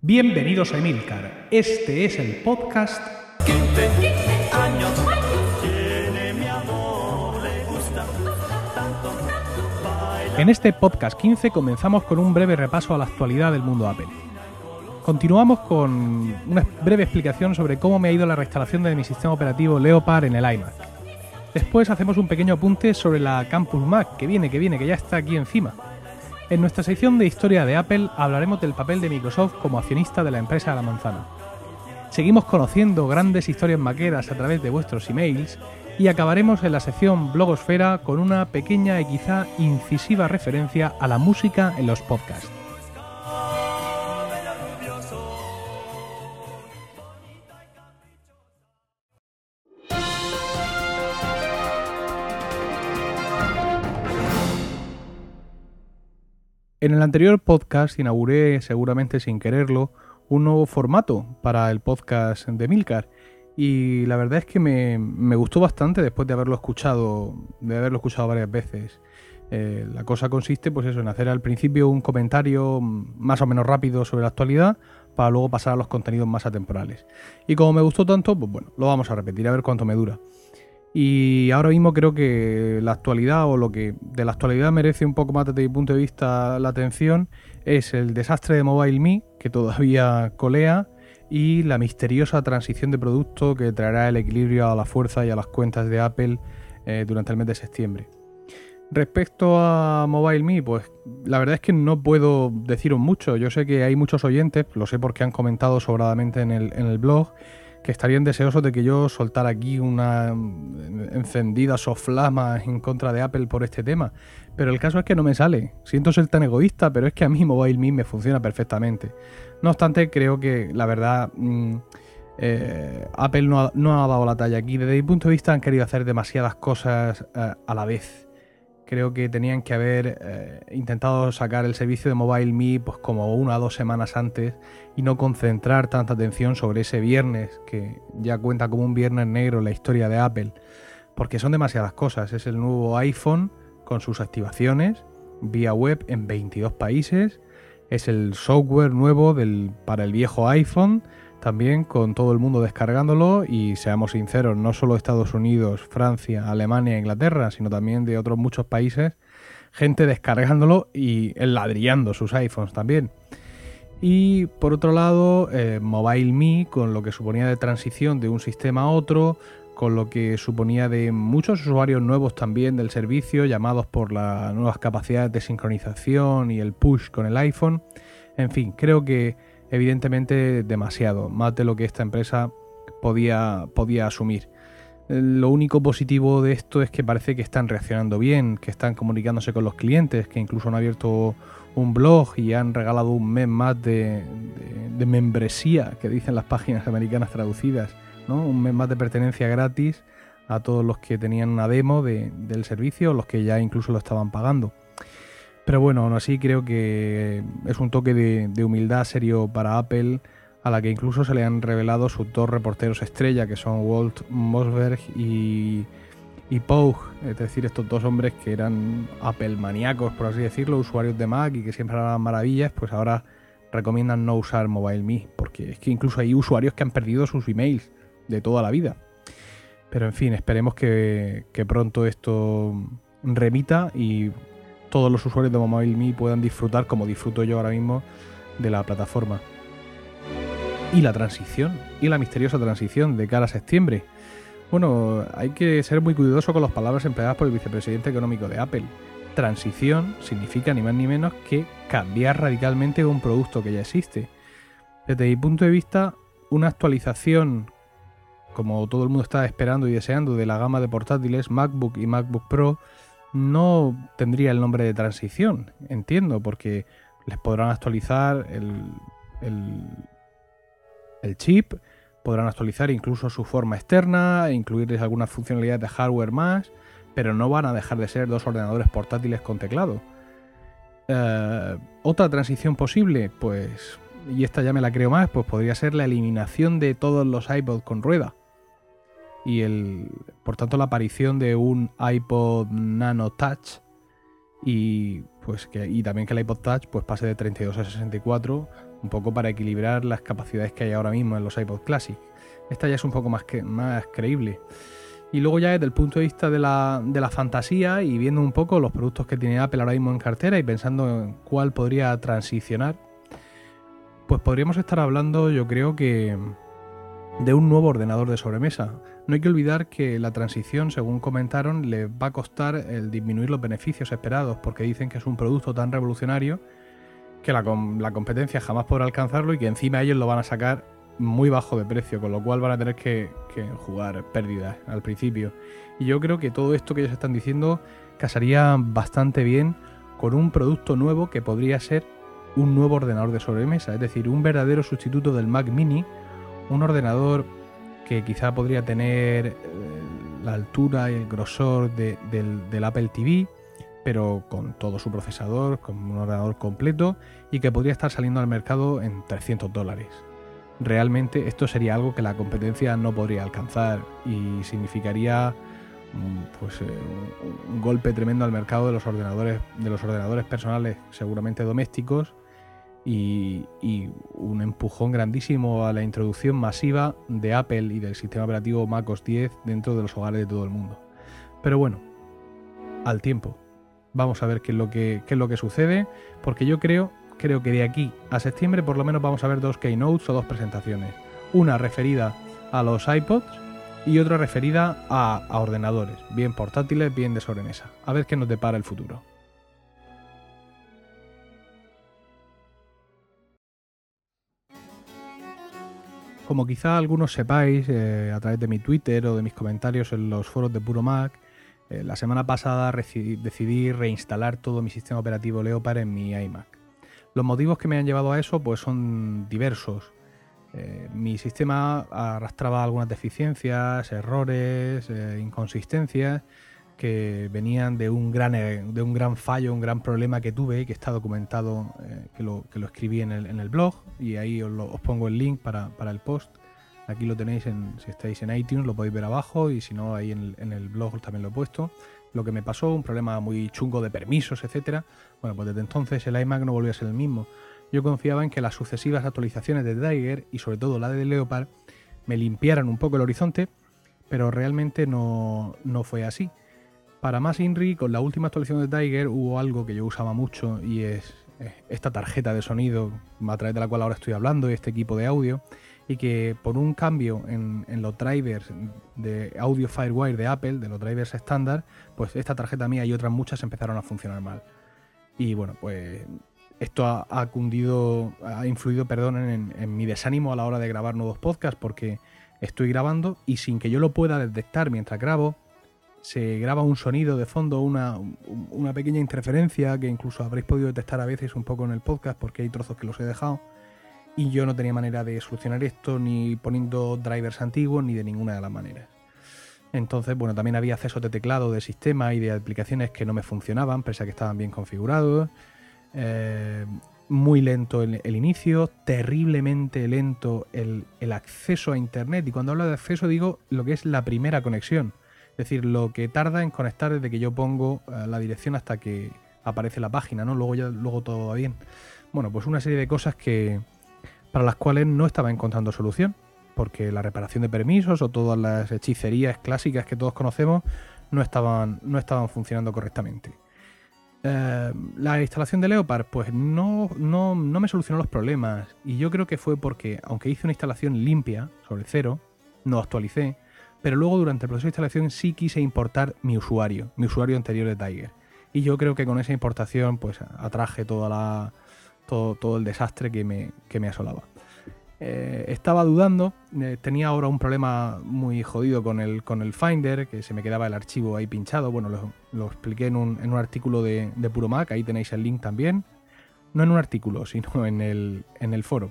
Bienvenidos a Emilcar. Este es el podcast En este podcast 15 comenzamos con un breve repaso a la actualidad del mundo Apple. Continuamos con una breve explicación sobre cómo me ha ido la restauración de mi sistema operativo Leopard en el iMac. Después hacemos un pequeño apunte sobre la Campus Mac, que viene, que viene, que ya está aquí encima. En nuestra sección de historia de Apple hablaremos del papel de Microsoft como accionista de la empresa de la manzana. Seguimos conociendo grandes historias maqueras a través de vuestros emails y acabaremos en la sección blogosfera con una pequeña y quizá incisiva referencia a la música en los podcasts. En el anterior podcast inauguré, seguramente sin quererlo, un nuevo formato para el podcast de Milcar. Y la verdad es que me, gustó bastante después de haberlo escuchado, de haberlo escuchado varias veces. Eh, la cosa consiste, pues eso, en hacer al principio un comentario más o menos rápido sobre la actualidad, para luego pasar a los contenidos más atemporales. Y como me gustó tanto, pues bueno, lo vamos a repetir a ver cuánto me dura. Y ahora mismo creo que la actualidad o lo que de la actualidad merece un poco más desde mi punto de vista la atención es el desastre de MobileMe, que todavía colea, y la misteriosa transición de producto que traerá el equilibrio a la fuerza y a las cuentas de Apple eh, durante el mes de septiembre. Respecto a MobileMe, pues la verdad es que no puedo deciros mucho. Yo sé que hay muchos oyentes, lo sé porque han comentado sobradamente en el, en el blog, que estarían deseosos de que yo soltara aquí una encendida soflama en contra de Apple por este tema. Pero el caso es que no me sale. Siento ser tan egoísta, pero es que a mí MobileMe me funciona perfectamente. No obstante, creo que la verdad mm, eh, Apple no ha, no ha, dado la talla aquí. Desde mi punto de vista han querido hacer demasiadas cosas eh, a la vez creo que tenían que haber eh, intentado sacar el servicio de Mobile Me pues como una o dos semanas antes y no concentrar tanta atención sobre ese viernes que ya cuenta como un viernes negro la historia de Apple porque son demasiadas cosas. Es el nuevo iPhone con sus activaciones vía web en 22 países. Es el software nuevo del, para el viejo iPhone también con todo el mundo descargándolo y seamos sinceros, no solo Estados Unidos, Francia, Alemania, Inglaterra, sino también de otros muchos países, gente descargándolo y enladrillando sus iPhones también. Y por otro lado, eh, Mobile Me, con lo que suponía de transición de un sistema a otro, con lo que suponía de muchos usuarios nuevos también del servicio, llamados por las nuevas capacidades de sincronización y el push con el iPhone. En fin, creo que evidentemente demasiado, más de lo que esta empresa podía, podía asumir. Lo único positivo de esto es que parece que están reaccionando bien, que están comunicándose con los clientes, que incluso han abierto un blog y han regalado un mes más de, membresía, que dicen las páginas americanas traducidas, ¿no? un mes más de pertenencia gratis a todos los que tenían una demo del servicio, los que ya incluso lo estaban pagando. Pero bueno, aún así creo que es un toque de, humildad serio para Apple, a la que incluso se le han revelado sus dos reporteros estrella, que son Walt Mosberg y, y Pogue, es decir, estos dos hombres que eran Apple maníacos, por así decirlo, usuarios de Mac y que siempre hablaban maravillas, pues ahora recomiendan no usar MobileMe, porque es que incluso hay usuarios que han perdido sus emails de toda la vida. Pero en fin, esperemos que, que pronto esto remita y todos los usuarios de MobileMe puedan disfrutar, como disfruto yo ahora mismo, de la plataforma. Y la transición, y la misteriosa transición de cara a septiembre. Bueno, hay que ser muy cuidadoso con las palabras empleadas por el vicepresidente económico de Apple. Transición significa ni más ni menos que cambiar radicalmente un producto que ya existe. Desde mi punto de vista, una actualización, como todo el mundo está esperando y deseando, de la gama de portátiles MacBook y MacBook Pro, no tendría el nombre de transición, entiendo, porque les podrán actualizar el, el, chip, podrán actualizar incluso su forma externa, incluirles algunas funcionalidades de hardware más, pero no van a dejar de ser dos ordenadores portátiles con teclado. Eh, otra transición posible, pues, y esta ya me la creo más, pues podría ser la eliminación de todos los iPods con rueda y el, por tanto la aparición de un iPod Nano Touch y pues que y también que el iPod Touch pues pase de 32 a 64 un poco para equilibrar las capacidades que hay ahora mismo en los iPod Classic. Esta ya es un poco más, que, más creíble. Y luego ya desde el punto de vista de la, de la fantasía y viendo un poco los productos que tiene Apple ahora mismo en cartera y pensando en cuál podría transicionar, pues podríamos estar hablando yo creo que de un nuevo ordenador de sobremesa. No hay que olvidar que la transición, según comentaron, le va a costar el disminuir los beneficios esperados, porque dicen que es un producto tan revolucionario que la, la, competencia jamás podrá alcanzarlo y que encima ellos lo van a sacar muy bajo de precio, con lo cual van a tener que, que jugar pérdidas al principio. Y yo creo que todo esto que ellos están diciendo casaría bastante bien con un producto nuevo que podría ser un nuevo ordenador de sobremesa, es decir, un verdadero sustituto del Mac mini un ordenador que quizá podría tener eh, la altura y el grosor del, Apple TV, pero con todo su procesador, con un ordenador completo y que podría estar saliendo al mercado en 300 dólares. Realmente esto sería algo que la competencia no podría alcanzar y significaría mm, pues, eh, un golpe tremendo al mercado de los ordenadores, de los ordenadores personales, seguramente domésticos, y, un empujón grandísimo a la introducción masiva de Apple y del sistema operativo MacOS 10 dentro de los hogares de todo el mundo. Pero bueno, al tiempo. Vamos a ver qué es lo que, es lo que sucede, porque yo creo, creo que de aquí a septiembre por lo menos vamos a ver dos keynotes o dos presentaciones. Una referida a los iPods y otra referida a, a ordenadores, bien portátiles, bien de sobremesa. A ver qué nos depara el futuro. Como quizá algunos sepáis eh, a través de mi Twitter o de mis comentarios en los foros de Puro Mac, eh, la semana pasada decidí reinstalar todo mi sistema operativo Leopard en mi iMac. Los motivos que me han llevado a eso pues son diversos. Eh, mi sistema arrastraba algunas deficiencias, errores, inconsistencias que venían de un gran, eh, de un gran fallo, un gran problema que tuve, que está documentado, eh, que, lo, escribí en el, en el, blog y ahí os, os pongo el link para, para, el post. Aquí lo tenéis, en, si estáis en iTunes lo podéis ver abajo y si no ahí en el, en el blog también lo he puesto. Lo que me pasó, un problema muy chungo de permisos, etcétera. Bueno, pues desde entonces el iMac no volvió a ser el mismo. Yo confiaba en que las sucesivas actualizaciones de Tiger y sobre todo la de Leopard me limpiaran un poco el horizonte, pero realmente no, no fue así. Para más INRI, con la última actualización de Tiger hubo algo que yo usaba mucho y es esta tarjeta de sonido a través de la cual ahora estoy hablando y este equipo de audio y que por un cambio en, los drivers de audio Firewire de Apple, de los drivers estándar, pues esta tarjeta mía y otras muchas empezaron a funcionar mal. Y bueno, pues esto ha, cundido, ha influido, perdón, en, en, mi desánimo a la hora de grabar nuevos podcasts porque estoy grabando y sin que yo lo pueda detectar mientras grabo, se graba un sonido de fondo, una, pequeña interferencia que incluso habréis podido detectar a veces un poco en el podcast porque hay trozos que los he dejado. Y yo no tenía manera de solucionar esto ni poniendo drivers antiguos ni de ninguna de las maneras. Entonces, bueno, también había acceso de teclado de sistema y de aplicaciones que no me funcionaban, pese a que estaban bien configurados. Eh, muy lento el, inicio, terriblemente lento el, el acceso a Internet. Y cuando hablo de acceso digo lo que es la primera conexión es decir, lo que tarda en conectar desde que yo pongo eh, la dirección hasta que aparece la página, ¿no? Luego ya luego todo va bien. Bueno, pues una serie de cosas que para las cuales no estaba encontrando solución, porque la reparación de permisos o todas las hechicerías clásicas que todos conocemos no estaban, no estaban funcionando correctamente. Eh, la instalación de Leopard, pues no, no, no me solucionó los problemas. Y yo creo que fue porque, aunque hice una instalación limpia, sobre cero, no actualicé, pero luego durante el proceso de instalación sí quise importar mi usuario, mi usuario anterior de Tiger. Y yo creo que con esa importación pues atraje toda la, todo, el desastre que me, que me asolaba. Eh, estaba dudando, eh, tenía ahora un problema muy jodido con el, con el Finder, que se me quedaba el archivo ahí pinchado. Bueno, lo, expliqué en un, en un artículo de, de, Puro Mac, ahí tenéis el link también. No en un artículo, sino en el, en el foro.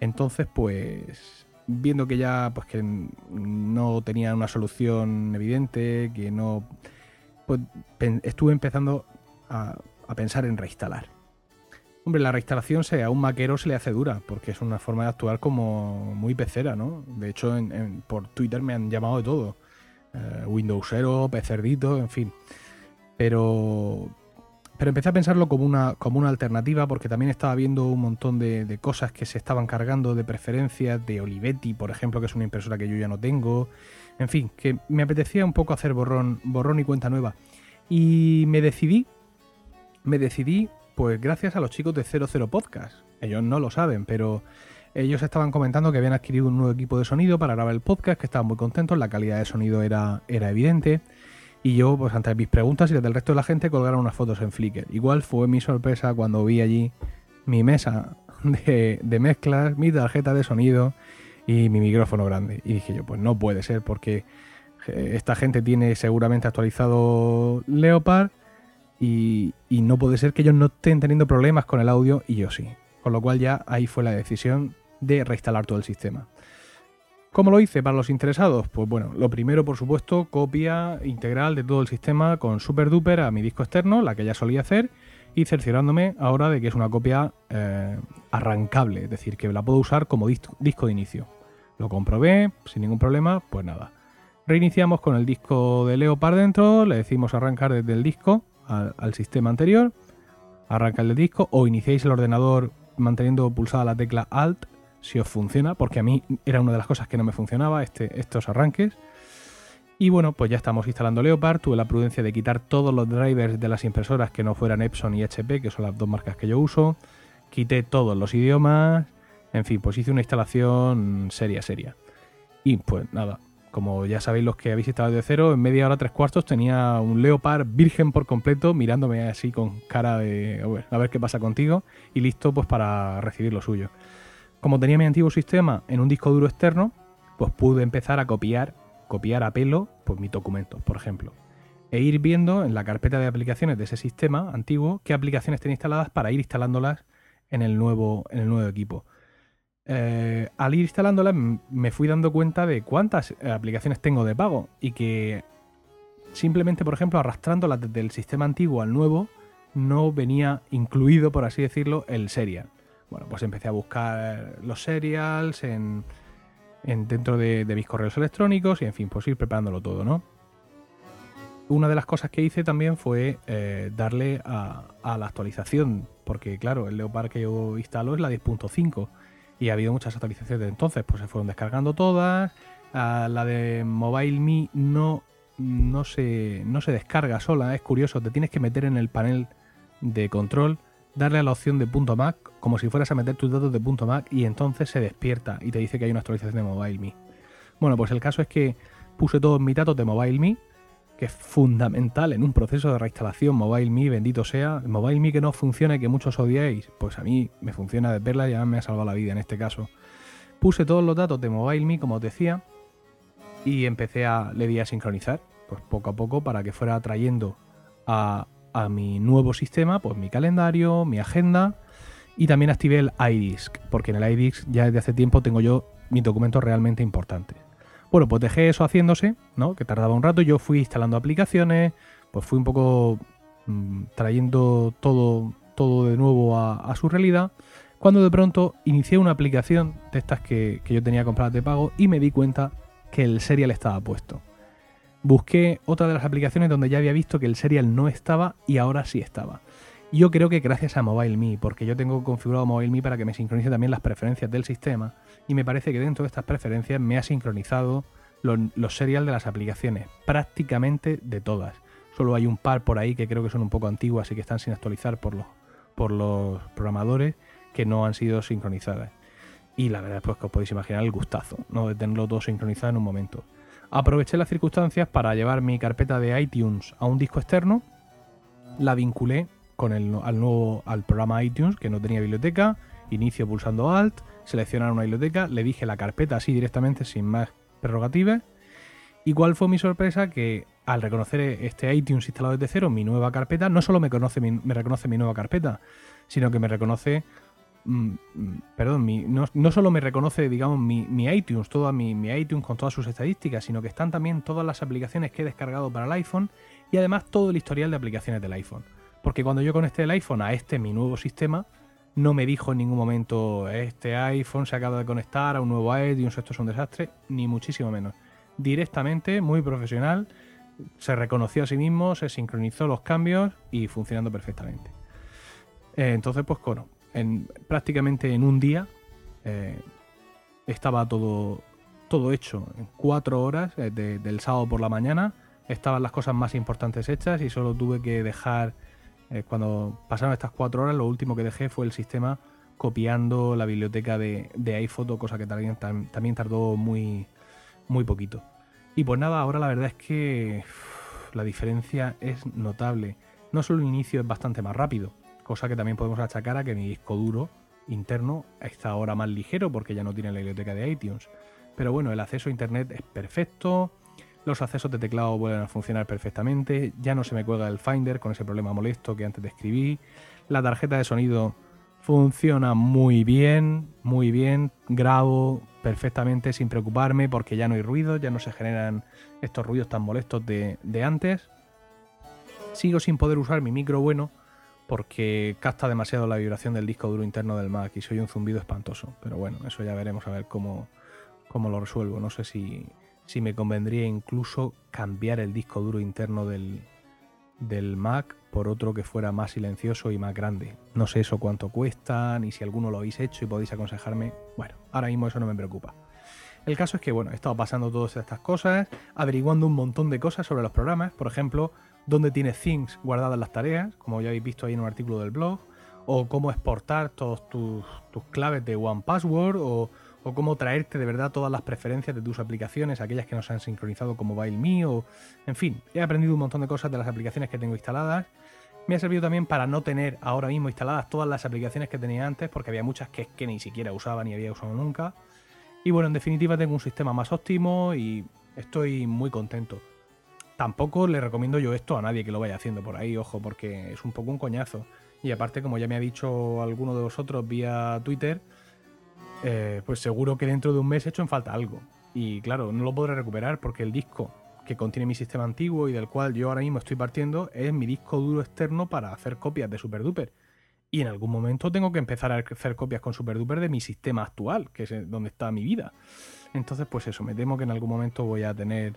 Entonces, pues viendo que ya pues que no tenía una solución evidente, que no pues estuve empezando a, pensar en reinstalar. Hombre, la reinstalación a un maquero se le hace dura, porque es una forma de actuar como muy pecera, ¿no? De hecho, por Twitter me han llamado de todo. Eh, Windowsero, pecerdito, en fin. Pero pero empecé a pensarlo como una, como una alternativa porque también estaba viendo un montón de, cosas que se estaban cargando de preferencias, de Olivetti, por ejemplo, que es una impresora que yo ya no tengo. En fin, que me apetecía un poco hacer borrón, borrón y cuenta nueva. Y me decidí, me decidí, pues gracias a los chicos de 00 Podcast. Ellos no lo saben, pero ellos estaban comentando que habían adquirido un nuevo equipo de sonido para grabar el podcast, que estaban muy contentos, la calidad de sonido era, era evidente. Y yo, pues ante mis preguntas y las del resto de la gente, colgaron unas fotos en Flickr. Igual fue mi sorpresa cuando vi allí mi mesa de, mezclas, mi tarjeta de sonido y mi micrófono grande. Y dije yo, pues no puede ser porque eh, esta gente tiene seguramente actualizado Leopard y, y, no puede ser que ellos no estén teniendo problemas con el audio y yo sí. Con lo cual ya ahí fue la decisión de reinstalar todo el sistema. ¿Cómo lo hice para los interesados? Pues bueno, lo primero, por supuesto, copia integral de todo el sistema con SuperDuper a mi disco externo, la que ya solía hacer, y cerciorándome ahora de que es una copia eh, arrancable, es decir, que la puedo usar como disco, de inicio. Lo comprobé, sin ningún problema, pues nada. Reiniciamos con el disco de Leopard dentro, le decimos arrancar desde el disco al, sistema anterior, arranca el disco o iniciáis el ordenador manteniendo pulsada la tecla Alt si os funciona, porque a mí era una de las cosas que no me funcionaba, este, estos arranques. Y bueno, pues ya estamos instalando Leopard. Tuve la prudencia de quitar todos los drivers de las impresoras que no fueran Epson y HP, que son las dos marcas que yo uso. Quité todos los idiomas. En fin, pues hice una instalación seria, seria. Y pues nada, como ya sabéis los que habéis instalado de cero, en media hora, tres cuartos tenía un Leopard virgen por completo, mirándome así con cara de a ver qué pasa contigo y listo pues para recibir lo suyo. Como tenía mi antiguo sistema en un disco duro externo, pues pude empezar a copiar, copiar a pelo, pues mis documentos, por ejemplo. E ir viendo en la carpeta de aplicaciones de ese sistema antiguo qué aplicaciones tenía instaladas para ir instalándolas en el nuevo, en el nuevo equipo. Eh, al ir instalándolas me fui dando cuenta de cuántas eh, aplicaciones tengo de pago y que simplemente, por ejemplo, arrastrándolas desde el sistema antiguo al nuevo, no venía incluido, por así decirlo, el serial. Bueno, pues empecé a buscar los serials en, dentro de, mis correos electrónicos y en fin, pues ir preparándolo todo, ¿no? Una de las cosas que hice también fue eh, darle a, la actualización, porque claro, el Leopard que yo instalo es la 10.5 y ha habido muchas actualizaciones de entonces, pues se fueron descargando todas. la de Mobile Me no, no, se, no se descarga sola, es curioso, te tienes que meter en el panel de control darle a la opción de .mac como si fueras a meter tus datos de .mac y entonces se despierta y te dice que hay una actualización de MobileMe. Bueno, pues el caso es que puse todos mis datos de MobileMe, que es fundamental en un proceso de reinstalación MobileMe, bendito sea. MobileMe que no funciona y que muchos odiáis, pues a mí me funciona de verla y además me ha salvado la vida en este caso. Puse todos los datos de MobileMe, como os decía, y empecé a, le di a sincronizar, pues poco a poco para que fuera trayendo a, a mi nuevo sistema, pues mi calendario, mi agenda y también activé el iDisk, porque en el iDisk ya desde hace tiempo tengo yo mis documentos realmente importantes. Bueno, pues dejé eso haciéndose, ¿no? Que tardaba un rato, yo fui instalando aplicaciones, pues fui un poco mm, trayendo todo, todo de nuevo a, su realidad, cuando de pronto inicié una aplicación de estas que, que yo tenía compradas de pago y me di cuenta que el serial estaba puesto busqué otra de las aplicaciones donde ya había visto que el serial no estaba y ahora sí estaba. Yo creo que gracias a MobileMe, porque yo tengo configurado MobileMe para que me sincronice también las preferencias del sistema y me parece que dentro de estas preferencias me ha sincronizado los, serial de las aplicaciones, prácticamente de todas. Solo hay un par por ahí que creo que son un poco antiguas y que están sin actualizar por los, por los programadores que no han sido sincronizadas. Y la verdad es pues, que os podéis imaginar el gustazo ¿no? de tenerlo todo sincronizado en un momento. Aproveché las circunstancias para llevar mi carpeta de iTunes a un disco externo, la vinculé con el, al nuevo al programa iTunes que no tenía biblioteca, inicio pulsando Alt, seleccionar una biblioteca, le dije la carpeta así directamente sin más prerrogativas. ¿Y cuál fue mi sorpresa? Que al reconocer este iTunes instalado desde cero, mi nueva carpeta, no solo me, me reconoce mi nueva carpeta, sino que me reconoce Mm, mm, perdón, no, solo me reconoce, digamos, mi, iTunes, toda mi, iTunes con todas sus estadísticas, sino que están también todas las aplicaciones que he descargado para el iPhone y además todo el historial de aplicaciones del iPhone. Porque cuando yo conecté el iPhone a este, mi nuevo sistema, no me dijo en ningún momento, este iPhone se acaba de conectar a un nuevo iTunes, esto es un desastre, ni muchísimo menos. Directamente, muy profesional, se reconoció a sí mismo, se sincronizó los cambios y funcionando perfectamente. Eh, entonces, pues bueno, en, prácticamente en un día eh, estaba todo, todo hecho. En cuatro horas eh, del sábado por la mañana estaban las cosas más importantes hechas y solo tuve que dejar, cuando pasaron estas cuatro horas, lo último que dejé fue el sistema copiando la biblioteca de, de iPhoto, cosa que también, también tardó muy, muy poquito. Y pues nada, ahora la verdad es que la diferencia es notable. No solo el inicio es bastante más rápido, cosa que también podemos achacar a que mi disco duro interno está ahora más ligero porque ya no tiene la biblioteca de iTunes. Pero bueno, el acceso a internet es perfecto, los accesos de teclado vuelven a funcionar perfectamente, ya no se me cuelga el Finder con ese problema molesto que antes describí, la tarjeta de sonido funciona muy bien, muy bien, grabo perfectamente sin preocuparme porque ya no hay ruido, ya no se generan estos ruidos tan molestos de, antes. Sigo sin poder usar mi micro bueno porque capta demasiado la vibración del disco duro interno del Mac y soy un zumbido espantoso. Pero bueno, eso ya veremos a ver cómo, cómo lo resuelvo. No sé si, si me convendría incluso cambiar el disco duro interno del, del Mac por otro que fuera más silencioso y más grande. No sé eso cuánto cuesta, ni si alguno lo habéis hecho y podéis aconsejarme. Bueno, ahora mismo eso no me preocupa. El caso es que, bueno, he estado pasando todas estas cosas, averiguando un montón de cosas sobre los programas, por ejemplo, dónde tiene Things guardadas las tareas, como ya habéis visto ahí en un artículo del blog, o cómo exportar todos tus, tus claves de One Password, o o cómo traerte de verdad todas las preferencias de tus aplicaciones, aquellas que nos han sincronizado con MobileMe o... En fin, he aprendido un montón de cosas de las aplicaciones que tengo instaladas. Me ha servido también para no tener ahora mismo instaladas todas las aplicaciones que tenía antes, porque había muchas que, que ni siquiera usaba ni había usado nunca. Y bueno, en definitiva tengo un sistema más óptimo y estoy muy contento. Tampoco le recomiendo yo esto a nadie que lo vaya haciendo por ahí, ojo, porque es un poco un coñazo. Y aparte, como ya me ha dicho alguno de vosotros vía Twitter, eh, pues seguro que dentro de un mes he hecho en falta algo. Y claro, no lo podré recuperar porque el disco que contiene mi sistema antiguo y del cual yo ahora mismo estoy partiendo es mi disco duro externo para hacer copias de SuperDuper. Y en algún momento tengo que empezar a hacer copias con SuperDuper de mi sistema actual, que es donde está mi vida. Entonces, pues eso, me temo que en algún momento voy a tener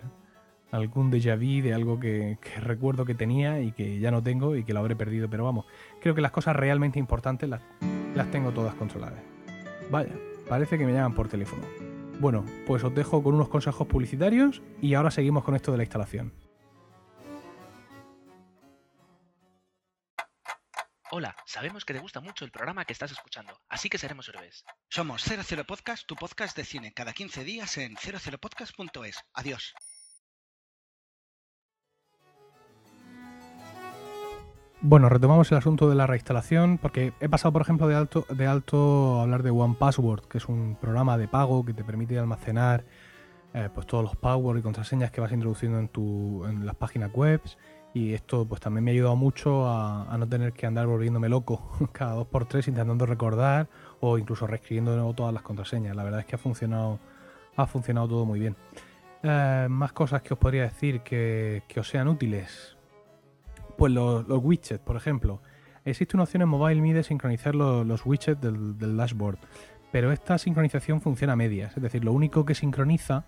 algún déjà vu de algo que, recuerdo que tenía y que ya no tengo y que lo habré perdido. Pero vamos, creo que las cosas realmente importantes las, las tengo todas controladas. Vaya. Parece que me llaman por teléfono. Bueno, pues os dejo con unos consejos publicitarios y ahora seguimos con esto de la instalación. Hola, sabemos que te gusta mucho el programa que estás escuchando, así que seremos héroes. Somos 00 Podcast, tu podcast de cine, cada 15 días en 00podcast.es. Adiós. Bueno, retomamos el asunto de la reinstalación porque he pasado, por ejemplo, de alto, de alto a hablar de One Password, que es un programa de pago que te permite almacenar eh, pues todos los passwords y contraseñas que vas introduciendo en, tu, en las páginas web. Y esto pues también me ha ayudado mucho a, no tener que andar volviéndome loco cada dos por tres intentando recordar o incluso reescribiendo todas las contraseñas. La verdad es que ha funcionado, ha funcionado todo muy bien. Eh, más cosas que os podría decir que, que os sean útiles. Pues los, widgets, por ejemplo. Existe una opción en MobileMe de sincronizar los, widgets del, dashboard, pero esta sincronización funciona a medias. Es decir, lo único que sincroniza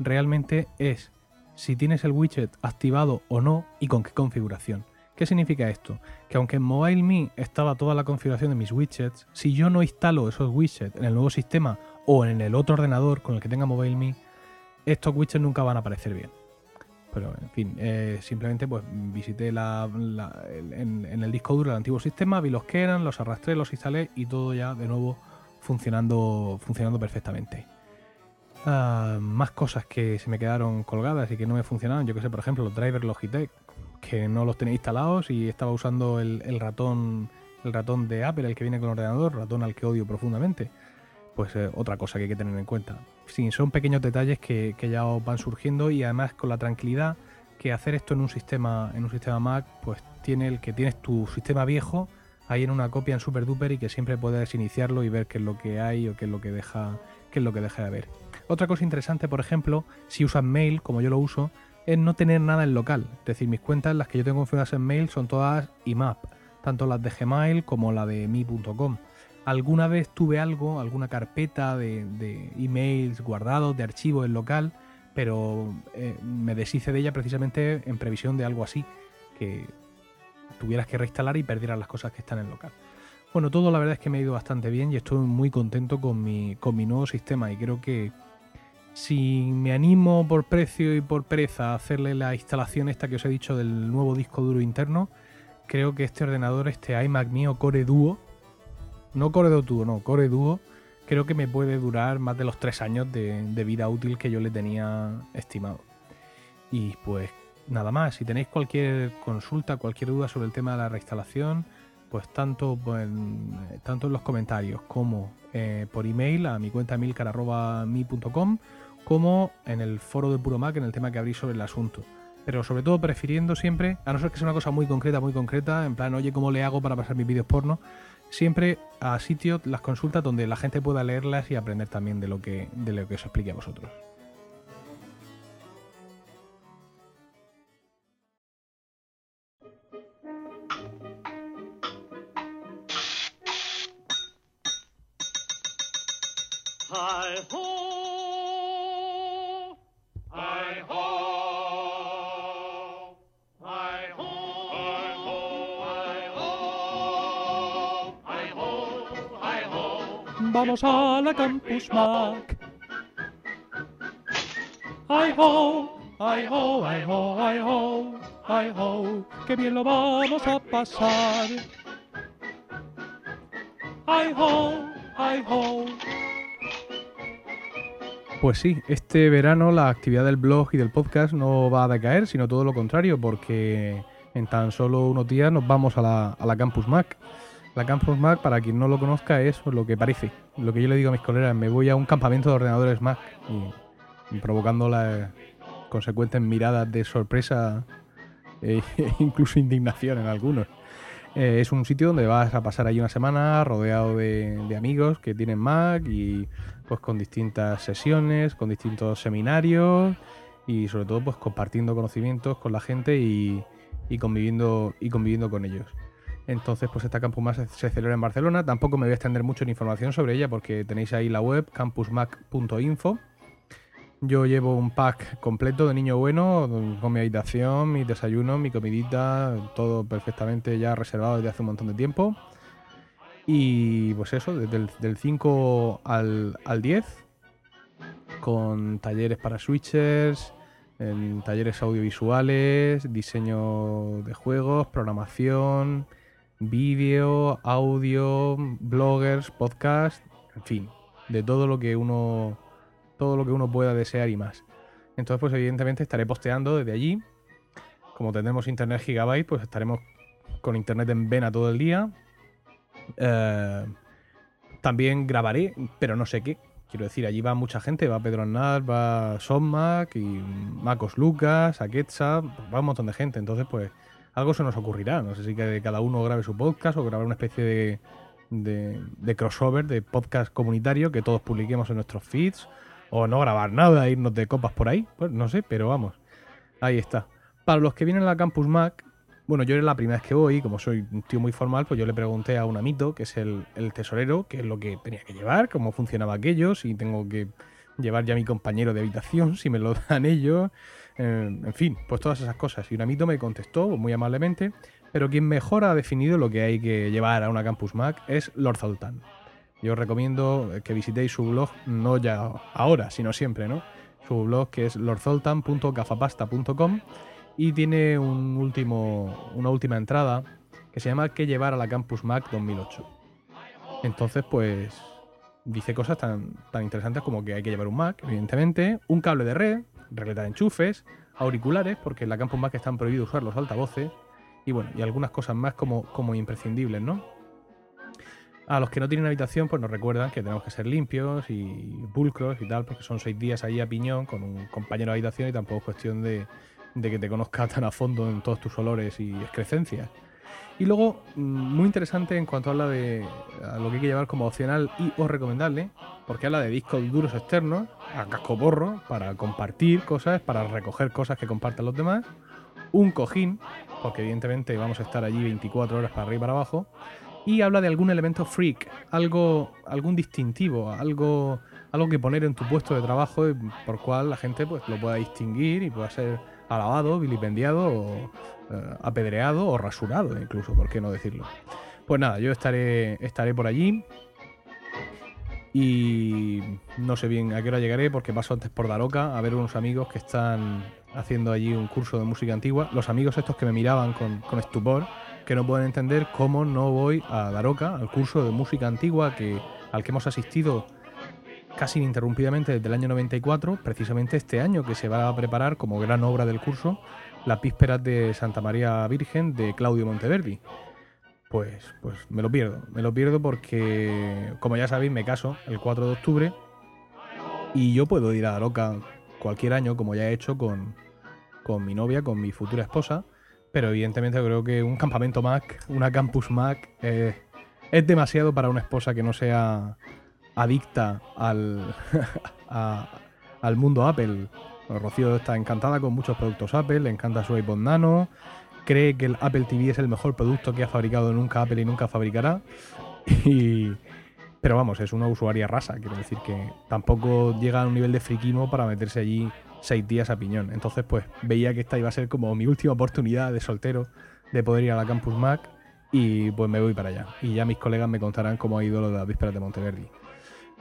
realmente es si tienes el widget activado o no y con qué configuración. ¿Qué significa esto? Que aunque en MobileMe estaba toda la configuración de mis widgets, si yo no instalo esos widgets en el nuevo sistema o en el otro ordenador con el que tenga MobileMe, estos widgets nunca van a aparecer bien pero en fin, eh, simplemente pues visité la, en, el disco duro el antiguo sistema, vi los que eran, los arrastré, los instalé y todo ya de nuevo funcionando, funcionando perfectamente. Ah, más cosas que se me quedaron colgadas y que no me funcionaban, yo que sé, por ejemplo, los drivers Logitech, que no los tenía instalados y estaba usando el, ratón el ratón de Apple, el que viene con el ordenador, ratón al que odio profundamente pues eh, otra cosa que hay que tener en cuenta. Sí, son pequeños detalles que, ya van surgiendo y además con la tranquilidad que hacer esto en un sistema en un sistema Mac, pues tiene el que tienes tu sistema viejo ahí en una copia en SuperDuper y que siempre puedes iniciarlo y ver qué es lo que hay o qué es lo que deja qué es lo que deja de ver. Otra cosa interesante, por ejemplo, si usas mail, como yo lo uso, es no tener nada en local. Es decir, mis cuentas, las que yo tengo configuradas en mail, son todas IMAP, tanto las de Gmail como la de mi.com. Alguna vez tuve algo, alguna carpeta de, emails guardados, de archivos en local, pero eh, me deshice de ella precisamente en previsión de algo así, que tuvieras que reinstalar y perdieras las cosas que están en local. Bueno, todo la verdad es que me ha ido bastante bien y estoy muy contento con mi, con mi nuevo sistema y creo que si me animo por precio y por pereza a hacerle la instalación esta que os he dicho del nuevo disco duro interno, creo que este ordenador, este iMac mío Core Duo, no Core Duo, no, Core Duo, creo que me puede durar más de los tres años de, vida útil que yo le tenía estimado. Y pues nada más, si tenéis cualquier consulta, cualquier duda sobre el tema de la reinstalación, pues tanto, en, tanto en los comentarios como eh, por email a mi cuenta milcar.mi.com como en el foro de Puro Mac en el tema que abrís sobre el asunto. Pero sobre todo prefiriendo siempre, a no ser que sea una cosa muy concreta, muy concreta, en plan, oye, ¿cómo le hago para pasar mis vídeos porno? Siempre a sitios, las consultas donde la gente pueda leerlas y aprender también de lo que, de lo que os explique a vosotros. Vamos a la Campus Mac. Hi ho, hi ho, hi ho, hi ho, hi ho, qué bien lo vamos a pasar. Hi ho, hi ho. Pues sí, este verano la actividad del blog y del podcast no va a decaer, sino todo lo contrario, porque en tan solo unos días nos vamos a la, a la Campus Mac. La Campus Mac, para quien no lo conozca, es lo que parece. Lo que yo le digo a mis colegas, me voy a un campamento de ordenadores Mac provocando las consecuentes miradas de sorpresa e incluso indignación en algunos. Eh, es un sitio donde vas a pasar ahí una semana rodeado de, amigos que tienen Mac y pues con distintas sesiones, con distintos seminarios y sobre todo pues compartiendo conocimientos con la gente y conviviendo y conviviendo con ellos. Entonces, pues esta Campus Mac se, celebra en Barcelona. Tampoco me voy a extender mucho en información sobre ella porque tenéis ahí la web campusmac.info. Yo llevo un pack completo de niño bueno, con mi habitación, mi desayuno, mi comidita, todo perfectamente ya reservado desde hace un montón de tiempo. Y pues eso, desde el del 5 al, al 10, con talleres para switchers, talleres audiovisuales, diseño de juegos, programación, vídeo, audio, bloggers, podcast, en fin, de todo lo que uno todo lo que uno pueda desear y más. Entonces, pues evidentemente estaré posteando desde allí. Como tendremos internet gigabyte, pues estaremos con internet en vena todo el día. Eh, también grabaré, pero no sé qué. Quiero decir, allí va mucha gente, va Pedro Aznar, va Sonmac y Macos Lucas, Aketsa, va un montón de gente. Entonces, pues algo se nos ocurrirá. No sé si que cada uno grabe su podcast o grabar una especie de, de, crossover, de podcast comunitario que todos publiquemos en nuestros feeds. O no grabar nada, irnos de copas por ahí. Pues no sé, pero vamos. Ahí está. Para los que vienen a la Campus Mac, bueno, yo era la primera vez que voy, como soy un tío muy formal, pues yo le pregunté a un amito, que es el, el tesorero, qué es lo que tenía que llevar, cómo funcionaba aquello, si tengo que llevar ya a mi compañero de habitación, si me lo dan ellos, eh, en fin, pues todas esas cosas. Y un amito me contestó muy amablemente, pero quien mejor ha definido lo que hay que llevar a una Campus Mac es Lord Zoltan. Yo os recomiendo que visitéis su blog, no ya ahora, sino siempre, ¿no? Su blog que es lordzoltan.gafapasta.com y tiene un último, una última entrada que se llama ¿Qué llevar a la Campus Mac 2008? Entonces, pues dice cosas tan, tan interesantes como que hay que llevar un Mac, evidentemente, un cable de red, regleta de enchufes, auriculares, porque en la Campus Mac están prohibidos usar los altavoces, y bueno, y algunas cosas más como, como imprescindibles, ¿no? A los que no tienen habitación, pues nos recuerdan que tenemos que ser limpios y pulcros y tal, porque son seis días ahí a piñón con un compañero de habitación y tampoco es cuestión de, que te conozca tan a fondo en todos tus olores y excrecencias. Y luego, mm, muy interesante en cuanto habla de a lo que hay que llevar como opcional y o recomendable, porque habla de discos duros externos, a casco porro, para compartir cosas, para recoger cosas que compartan los demás, un cojín, porque evidentemente vamos a estar allí 24 horas para arriba y para abajo, y habla de algún elemento freak, algo, algún distintivo, algo, algo que poner en tu puesto de trabajo por cual la gente pues lo pueda distinguir y pueda ser alabado, vilipendiado o eh, apedreado o rasurado incluso, ¿por qué no decirlo? Pues nada, yo estaré, estaré por allí y no sé bien a qué hora llegaré porque paso antes por Daroca a ver unos amigos que están haciendo allí un curso de música antigua. Los amigos estos que me miraban con, estupor, que no pueden entender cómo no voy a Daroca, al curso de música antigua que, al que hemos asistido casi ininterrumpidamente desde el año 94, precisamente este año que se va a preparar como gran obra del curso las vísperas de Santa María Virgen de Claudio Monteverdi. Pues, pues me lo pierdo, me lo pierdo porque, como ya sabéis, me caso el 4 de octubre y yo puedo ir a Daroca cualquier año, como ya he hecho con, con mi novia, con mi futura esposa, pero evidentemente creo que un campamento Mac, una campus Mac, eh, es demasiado para una esposa que no sea adicta al, al mundo Apple. Rocío está encantada con muchos productos Apple, le encanta su iPod Nano, cree que el Apple TV es el mejor producto que ha fabricado nunca Apple y nunca fabricará. Y, pero vamos, es una usuaria rasa, quiero decir que tampoco llega a un nivel de friquismo para meterse allí seis días a piñón. Entonces, pues veía que esta iba a ser como mi última oportunidad de soltero de poder ir a la Campus Mac y pues me voy para allá. Y ya mis colegas me contarán cómo ha ido lo de las vísperas de Monteverdi.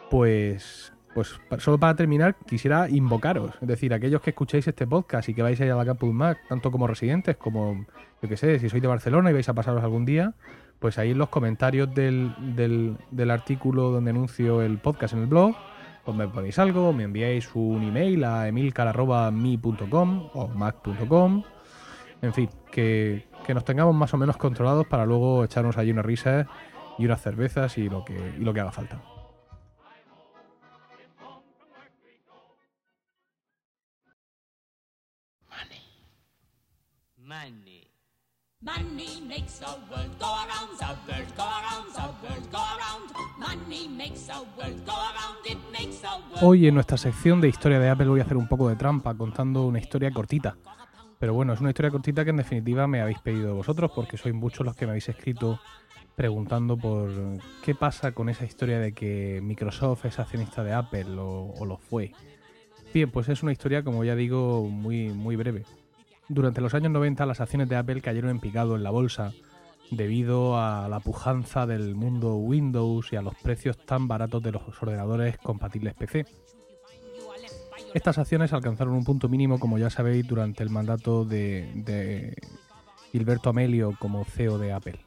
Pues, pues solo para terminar, quisiera invocaros, es decir, aquellos que escuchéis este podcast y que vais a ir a la Campus Mac, tanto como residentes como, yo qué sé, si sois de Barcelona y vais a pasaros algún día, pues ahí en los comentarios del, del, del artículo donde anuncio el podcast en el blog, pues me ponéis algo, me enviáis un email a emilcar.mi.com o mac.com, en fin, que, que nos tengamos más o menos controlados para luego echarnos allí unas risas y unas cervezas y lo que, y lo que haga falta. Money. Money makes the world go around, the world go around, the world go around. Money makes the world go around, it makes the world. Hoy en nuestra sección de historia de Apple voy a hacer un poco de trampa contando una historia cortita. Pero bueno, es una historia cortita que en definitiva me habéis pedido vosotros porque sois muchos los que me habéis escrito preguntando por qué pasa con esa historia de que Microsoft es accionista de Apple o, o lo fue. Bien, pues es una historia, como ya digo, muy, muy breve. Durante los años 90 las acciones de Apple cayeron en picado en la bolsa debido a la pujanza del mundo Windows y a los precios tan baratos de los ordenadores compatibles PC. Estas acciones alcanzaron un punto mínimo, como ya sabéis, durante el mandato de, de Gilberto Amelio como CEO de Apple.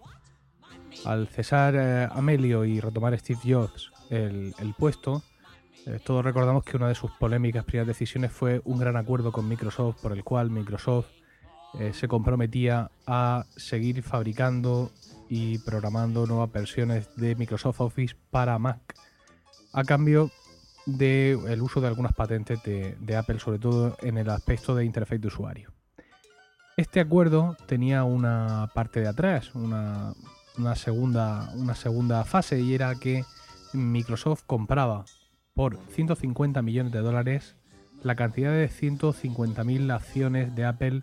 Al cesar eh, Amelio y retomar Steve Jobs el, el puesto, eh, todos recordamos que una de sus polémicas primeras decisiones fue un gran acuerdo con Microsoft por el cual Microsoft eh, se comprometía a seguir fabricando y programando nuevas versiones de Microsoft Office para Mac a cambio del uso de algunas patentes de, Apple, sobre todo en el aspecto de interfaz de usuario. Este acuerdo tenía una parte de atrás, una segunda fase, y era que Microsoft compraba por 150 millones de dólares la cantidad de 150.000 acciones de Apple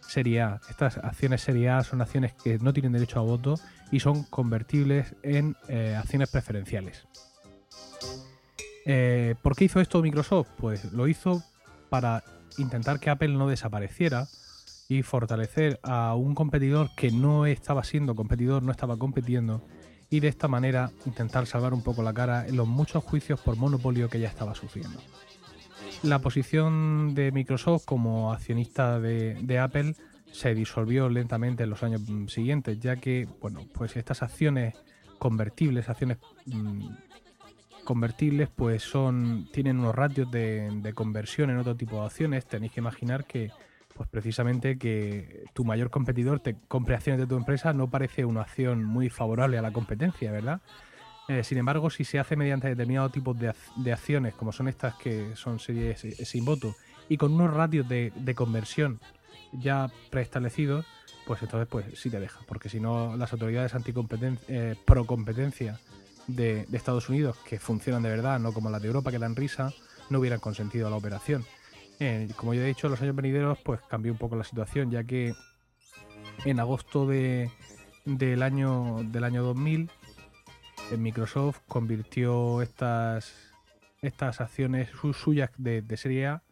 Serie A. Estas acciones Serie A son acciones que no tienen derecho a voto y son convertibles en eh, acciones preferenciales. Eh, ¿Por qué hizo esto Microsoft? Pues lo hizo para intentar que Apple no desapareciera y fortalecer a un competidor que no estaba siendo competidor, no estaba compitiendo, y de esta manera intentar salvar un poco la cara en los muchos juicios por monopolio que ya estaba sufriendo. La posición de Microsoft como accionista de, Apple se disolvió lentamente en los años siguientes, ya que, bueno, pues estas acciones convertibles, acciones mm, convertibles, pues son tienen unos ratios de, de conversión en otro tipo de acciones. Tenéis que imaginar que, pues precisamente que tu mayor competidor te compre acciones de tu empresa no parece una acción muy favorable a la competencia, ¿verdad? Eh, sin embargo, si se hace mediante determinados tipos de, de acciones, como son estas que son series eh, sin voto, y con unos ratios de, conversión ya preestablecidos, pues entonces pues sí te deja, porque si no las autoridades anticompetencia, eh, pro competencia de, de Estados Unidos, que funcionan de verdad, no como las de Europa que dan risa, no hubieran consentido la operación. Eh, como ya he dicho, en los años venideros pues cambió un poco la situación, ya que en agosto de, del, año, del año 2000 eh, Microsoft convirtió estas, estas acciones su- suyas de, de serie A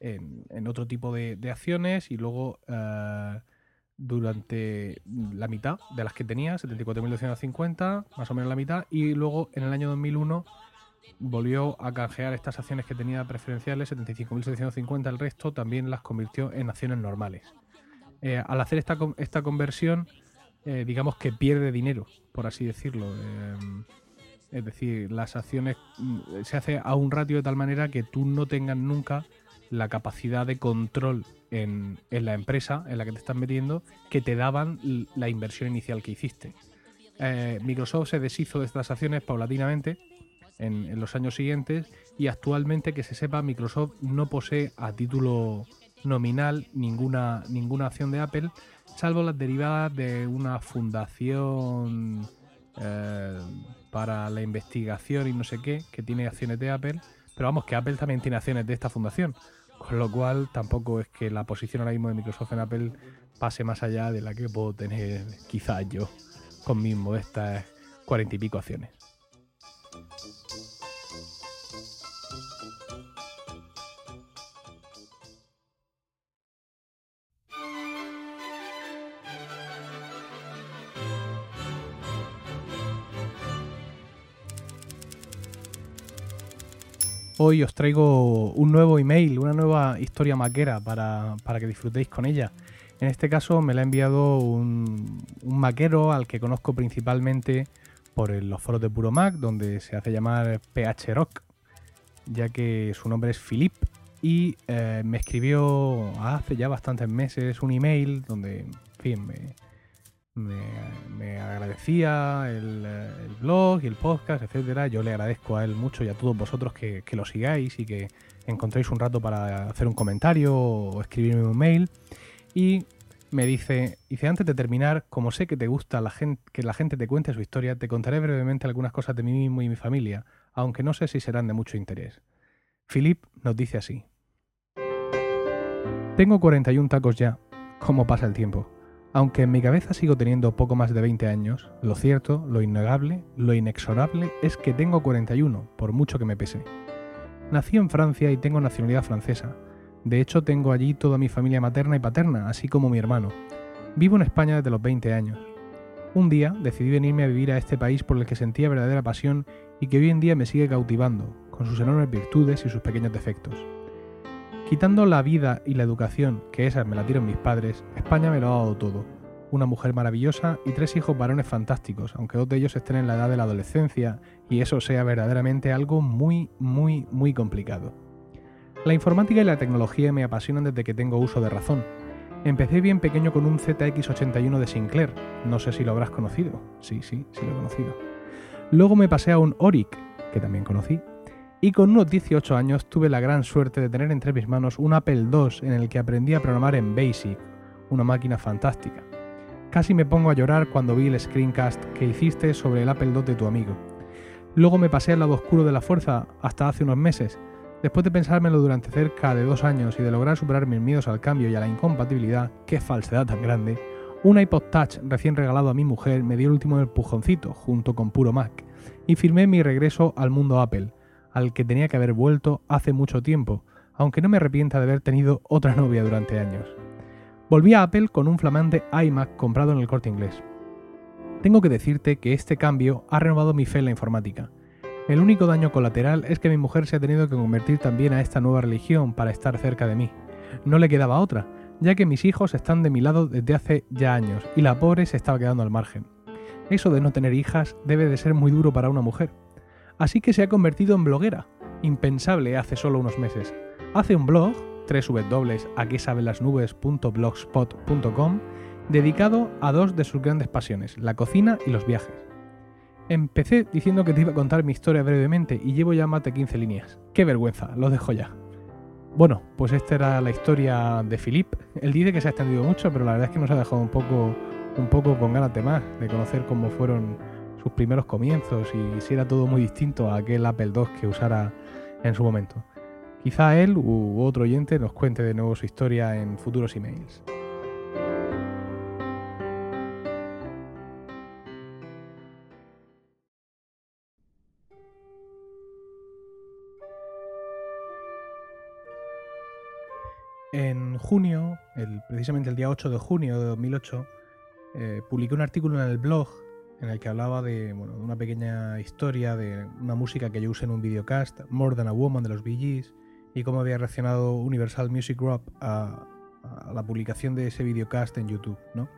en, en otro tipo de, de acciones y luego eh, durante la mitad de las que tenía, 74.250, más o menos la mitad, y luego en el año 2001 volvió a canjear estas acciones que tenía preferenciales, 75.750, el resto también las convirtió en acciones normales. Eh, al hacer esta, esta conversión, eh, digamos que pierde dinero, por así decirlo. Eh, es decir, las acciones mm, se hace a un ratio de tal manera que tú no tengas nunca la capacidad de control en, en la empresa en la que te estás metiendo que te daban la inversión inicial que hiciste. Microsoft se deshizo de estas acciones paulatinamente en, los años siguientes y actualmente que se sepa Microsoft no posee a título nominal ninguna, ninguna acción de Apple salvo las derivadas de una fundación eh, para la investigación y no sé qué que tiene acciones de Apple pero vamos que Apple también tiene acciones de esta fundación con lo cual tampoco es que la posición ahora mismo de Microsoft en Apple pase más allá de la que puedo tener quizás yo con mis modestas cuarenta y pico acciones. Hoy os traigo un nuevo email, una nueva historia maquera para, para que disfrutéis con ella. En este caso me la ha enviado un, maquero al que conozco principalmente por los foros de Puro Mac, donde se hace llamar PH Rock, ya que su nombre es Philip. Y eh, me escribió hace ya bastantes meses un email donde, en fin, me, me- agradecía el, blog y el podcast, etcétera. Yo le agradezco a él mucho y a todos vosotros que, que lo sigáis y que encontréis un rato para hacer un comentario o escribirme un mail. Y me dice, dice, antes de terminar, como sé que te gusta la gente, que la gente te cuente su historia, te contaré brevemente algunas cosas de mí mismo y mi familia, aunque no sé si serán de mucho interés. Philip nos dice así. Tengo 41 tacos ya. ¿Cómo pasa el tiempo? Aunque en mi cabeza sigo teniendo poco más de 20 años, lo cierto, lo innegable, lo inexorable es que tengo 41, por mucho que me pese. Nací en Francia y tengo nacionalidad francesa. De hecho, tengo allí toda mi familia materna y paterna, así como mi hermano. Vivo en España desde los 20 años. Un día decidí venirme a vivir a este país por el que sentía verdadera pasión y que hoy en día me sigue cautivando, con sus enormes virtudes y sus pequeños defectos. Quitando la vida y la educación, que esas me la dieron mis padres, España me lo ha dado todo. Una mujer maravillosa y tres hijos varones fantásticos, aunque dos de ellos estén en la edad de la adolescencia, y eso sea verdaderamente algo muy, muy, muy complicado. La informática y la tecnología me apasionan desde que tengo uso de razón. Empecé bien pequeño con un ZX81 de Sinclair, no sé si lo habrás conocido. Sí, sí, sí lo he conocido. Luego me pasé a un Oric, que también conocí, y con unos 18 años tuve la gran suerte de tener entre mis manos un Apple II en el que aprendí a programar en BASIC, una máquina fantástica. Casi me pongo a llorar cuando vi el screencast que hiciste sobre el Apple II de tu amigo. Luego me pasé al lado oscuro de la fuerza hasta hace unos meses. Después de pensármelo durante cerca de dos años y de lograr superar mis miedos al cambio y a la incompatibilidad, qué falsedad tan grande, un iPod Touch recién regalado a mi mujer me dio el último empujoncito junto con Puro Mac y firmé mi regreso al mundo Apple, al que tenía que haber vuelto hace mucho tiempo, aunque no me arrepienta de haber tenido otra novia durante años. Volví a Apple con un flamante iMac comprado en el corte inglés. Tengo que decirte que este cambio ha renovado mi fe en la informática. El único daño colateral es que mi mujer se ha tenido que convertir también a esta nueva religión para estar cerca de mí. No le quedaba otra, ya que mis hijos están de mi lado desde hace ya años y la pobre se estaba quedando al margen. Eso de no tener hijas debe de ser muy duro para una mujer. Así que se ha convertido en bloguera, impensable hace solo unos meses. Hace un blog, www.aquesabenlasnubes.blogspot.com, dedicado a dos de sus grandes pasiones, la cocina y los viajes. Empecé diciendo que te iba a contar mi historia brevemente y llevo ya más de 15 líneas. ¡Qué vergüenza! Lo dejo ya. Bueno, pues esta era la historia de Philip. Él dice que se ha extendido mucho, pero la verdad es que nos ha dejado un poco, un poco con ganas de más, de conocer cómo fueron sus primeros comienzos y si era todo muy distinto a aquel Apple II que usara en su momento. Quizá él u otro oyente nos cuente de nuevo su historia en futuros emails. En junio, precisamente el día 8 de junio de 2008, eh, publiqué un artículo en el blog en el que hablaba de, bueno, de una pequeña historia de una música que yo usé en un videocast, More Than a Woman de los Bee Gees, y cómo había reaccionado Universal Music Group a, a la publicación de ese videocast en YouTube. ¿no?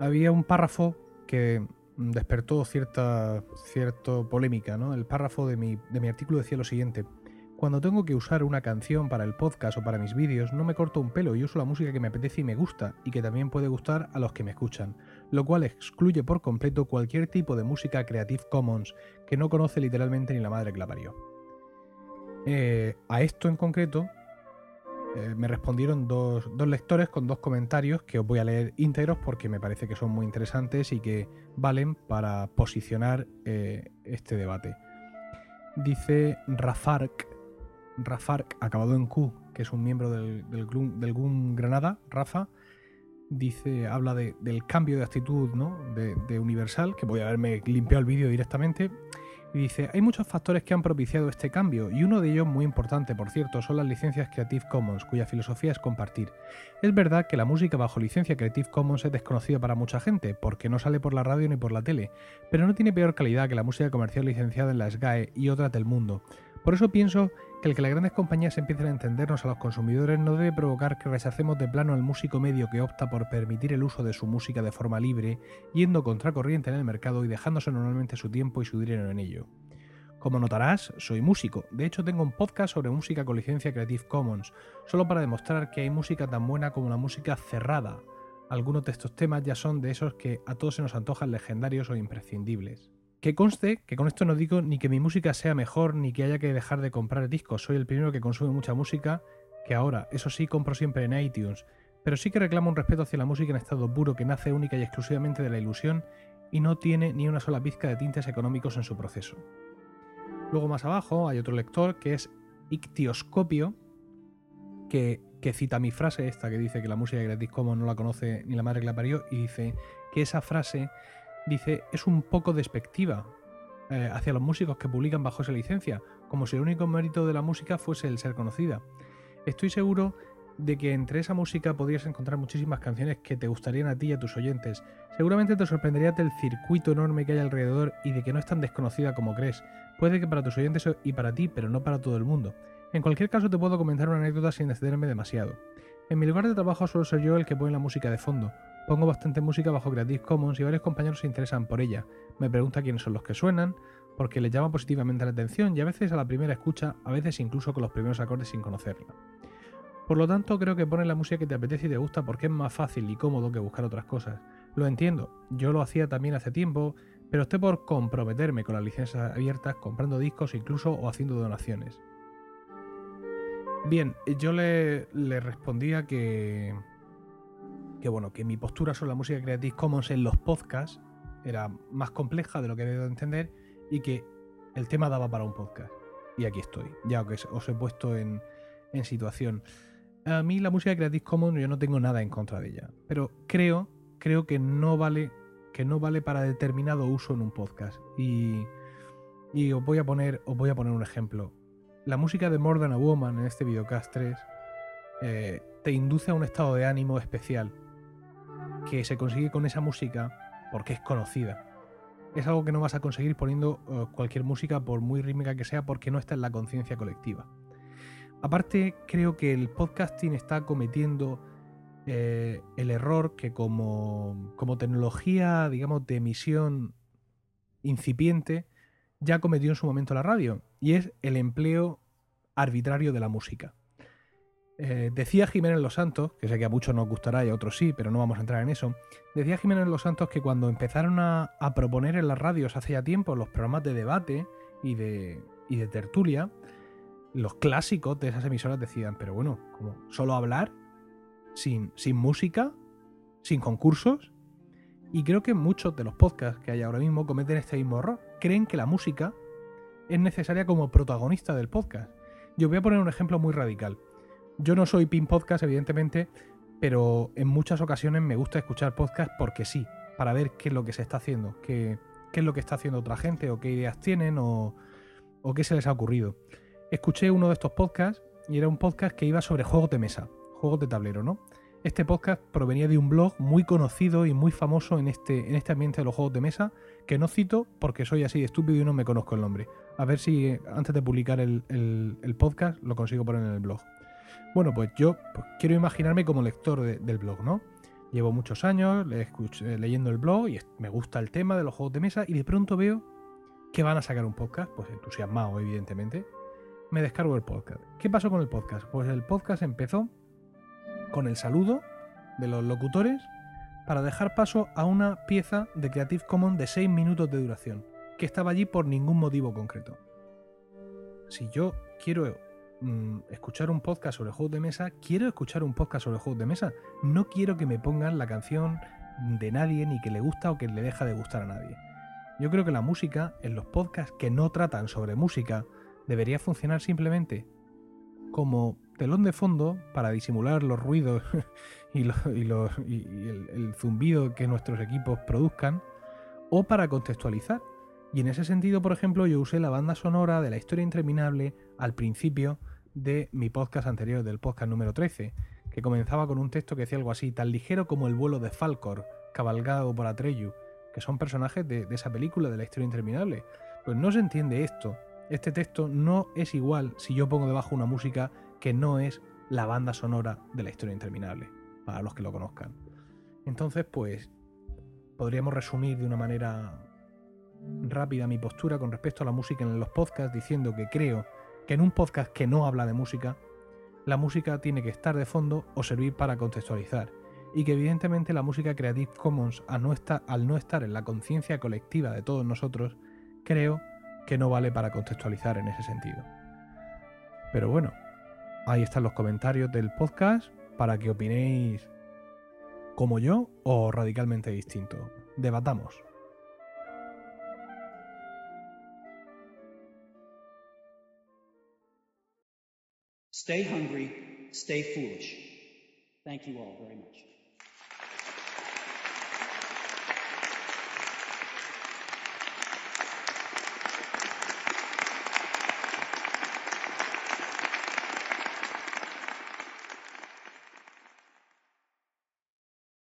Había un párrafo que despertó cierta, cierta polémica. ¿no? El párrafo de mi, de mi artículo decía lo siguiente. Cuando tengo que usar una canción para el podcast o para mis vídeos, no me corto un pelo y uso la música que me apetece y me gusta, y que también puede gustar a los que me escuchan, lo cual excluye por completo cualquier tipo de música Creative Commons que no conoce literalmente ni la madre que la parió. Eh, a esto en concreto eh, me respondieron dos, dos lectores con dos comentarios que os voy a leer íntegros porque me parece que son muy interesantes y que valen para posicionar eh, este debate. Dice Rafark, Rafark, acabado en Q, que es un miembro del, del, del GUM Granada, Rafa, dice, habla de- del cambio de actitud ¿no? de, de Universal, que voy a haberme limpiado el vídeo directamente. Y dice, hay muchos factores que han propiciado este cambio, y uno de ellos muy importante, por cierto, son las licencias Creative Commons, cuya filosofía es compartir. Es verdad que la música bajo licencia Creative Commons es desconocida para mucha gente, porque no sale por la radio ni por la tele, pero no tiene peor calidad que la música comercial licenciada en la SGAE y otras del mundo. Por eso pienso que el que las grandes compañías empiecen a entendernos a los consumidores no debe provocar que rechacemos de plano al músico medio que opta por permitir el uso de su música de forma libre, yendo contracorriente en el mercado y dejándose normalmente su tiempo y su dinero en ello. Como notarás, soy músico. De hecho, tengo un podcast sobre música con licencia Creative Commons, solo para demostrar que hay música tan buena como la música cerrada. Algunos de estos temas ya son de esos que a todos se nos antojan legendarios o imprescindibles. Que conste que con esto no digo ni que mi música sea mejor ni que haya que dejar de comprar discos. Soy el primero que consume mucha música, que ahora, eso sí, compro siempre en iTunes. Pero sí que reclamo un respeto hacia la música en estado puro que nace única y exclusivamente de la ilusión y no tiene ni una sola pizca de tintes económicos en su proceso. Luego más abajo hay otro lector que es Ictioscopio, que, cita mi frase esta que dice que la música de Creative Commons no la conoce ni la madre que la parió y dice que esa frase dice es un poco despectiva eh, hacia los músicos que publican bajo esa licencia, como si el único mérito de la música fuese el ser conocida. Estoy seguro de que entre esa música podrías encontrar muchísimas canciones que te gustarían a ti y a tus oyentes. Seguramente te sorprenderías del circuito enorme que hay alrededor y de que no es tan desconocida como crees. Puede que para tus oyentes y para ti, pero no para todo el mundo. En cualquier caso te puedo comentar una anécdota sin extenderme demasiado. En mi lugar de trabajo suelo ser yo el que pone la música de fondo. Pongo bastante música bajo Creative Commons y varios compañeros se interesan por ella. Me pregunta quiénes son los que suenan, porque les llama positivamente la atención y a veces a la primera escucha, a veces incluso con los primeros acordes sin conocerla. Por lo tanto, creo que pones la música que te apetece y te gusta porque es más fácil y cómodo que buscar otras cosas. Lo entiendo, yo lo hacía también hace tiempo, pero opté por comprometerme con las licencias abiertas comprando discos incluso o haciendo donaciones. Bien, yo le respondía que, que bueno, que mi postura sobre la música Creative Commons en los podcasts era más compleja de lo que he de entender y que el tema daba para un podcast. Y aquí estoy, ya que os he puesto en, situación. A mí la música Creative Commons yo no tengo nada en contra de ella, pero creo, creo que no vale, que no vale para determinado uso en un podcast. Y, y os voy a poner, os voy a poner un ejemplo. La música de More Than a Woman en este videocast 3 eh, te induce a un estado de ánimo especial que se consigue con esa música porque es conocida. Es algo que no vas a conseguir poniendo uh, cualquier música, por muy rítmica que sea, porque no está en la conciencia colectiva. Aparte, creo que el podcasting está cometiendo eh, el error que como, como tecnología, digamos, de emisión incipiente, ya cometió en su momento la radio, y es el empleo arbitrario de la música. Eh, decía Jiménez Los Santos, que sé que a muchos nos gustará y a otros sí, pero no vamos a entrar en eso. Decía Jiménez Los Santos que cuando empezaron a, proponer en las radios hace ya tiempo los programas de debate y de, y de tertulia, los clásicos de esas emisoras decían, pero bueno, como solo hablar, sin, sin música, sin concursos. Y creo que muchos de los podcasts que hay ahora mismo cometen este mismo error. Creen que la música es necesaria como protagonista del podcast. Yo voy a poner un ejemplo muy radical. Yo no soy pin podcast, evidentemente, pero en muchas ocasiones me gusta escuchar podcast porque sí, para ver qué es lo que se está haciendo, qué, es lo que está haciendo otra gente, o qué ideas tienen, o, qué se les ha ocurrido. Escuché uno de estos podcasts y era un podcast que iba sobre juegos de mesa. juegos de tablero, ¿no? Este podcast provenía de un blog muy conocido y muy famoso en este, en este ambiente de los juegos de mesa, que no cito porque soy así de estúpido y no me conozco el nombre. A ver si antes de publicar el podcast lo consigo poner en el blog. Bueno, pues yo pues, quiero imaginarme como lector de- del blog, ¿no? Llevo muchos años le eh, leyendo el blog y me gusta el tema de los juegos de mesa y de pronto veo que van a sacar un podcast, pues entusiasmado evidentemente. Me descargo el podcast. ¿Qué pasó con el podcast? Pues el podcast empezó con el saludo de los locutores para dejar paso a una pieza de Creative Commons de 6 minutos de duración, que estaba allí por ningún motivo concreto. Si yo quiero mm, escuchar un podcast sobre juegos de mesa, quiero escuchar un podcast sobre juegos de mesa. No quiero que me pongan la canción de nadie, ni que le gusta o que le deja de gustar a nadie. Yo creo que la música, en los podcasts que no tratan sobre música, debería funcionar simplemente como telón de fondo para disimular los ruidos y, los- el zumbido que nuestros equipos produzcan, o para contextualizar. Y en ese sentido, por ejemplo, yo usé la banda sonora de la historia interminable al principio de mi podcast anterior, del podcast número 13, que comenzaba con un texto que decía algo así, tan ligero como el vuelo de Falcor, cabalgado por Atreyu, que son personajes de, de esa película de la historia interminable. Pues no se entiende esto. Este texto no es igual si yo pongo debajo una música que no es la banda sonora de la historia interminable, para los que lo conozcan. Entonces, pues, podríamos resumir de una manera rápida mi postura con respecto a la música en los podcasts, diciendo que creo que en un podcast que no habla de música, la música tiene que estar de fondo o servir para contextualizar. Y que evidentemente la música Creative Commons, al no estar, al no estar en la conciencia colectiva de todos nosotros, creo que no vale para contextualizar en ese sentido. Pero bueno, ahí están los comentarios del podcast para que opinéis como yo o radicalmente distinto. Debatamos. Stay hungry, stay foolish. Thank you all very much.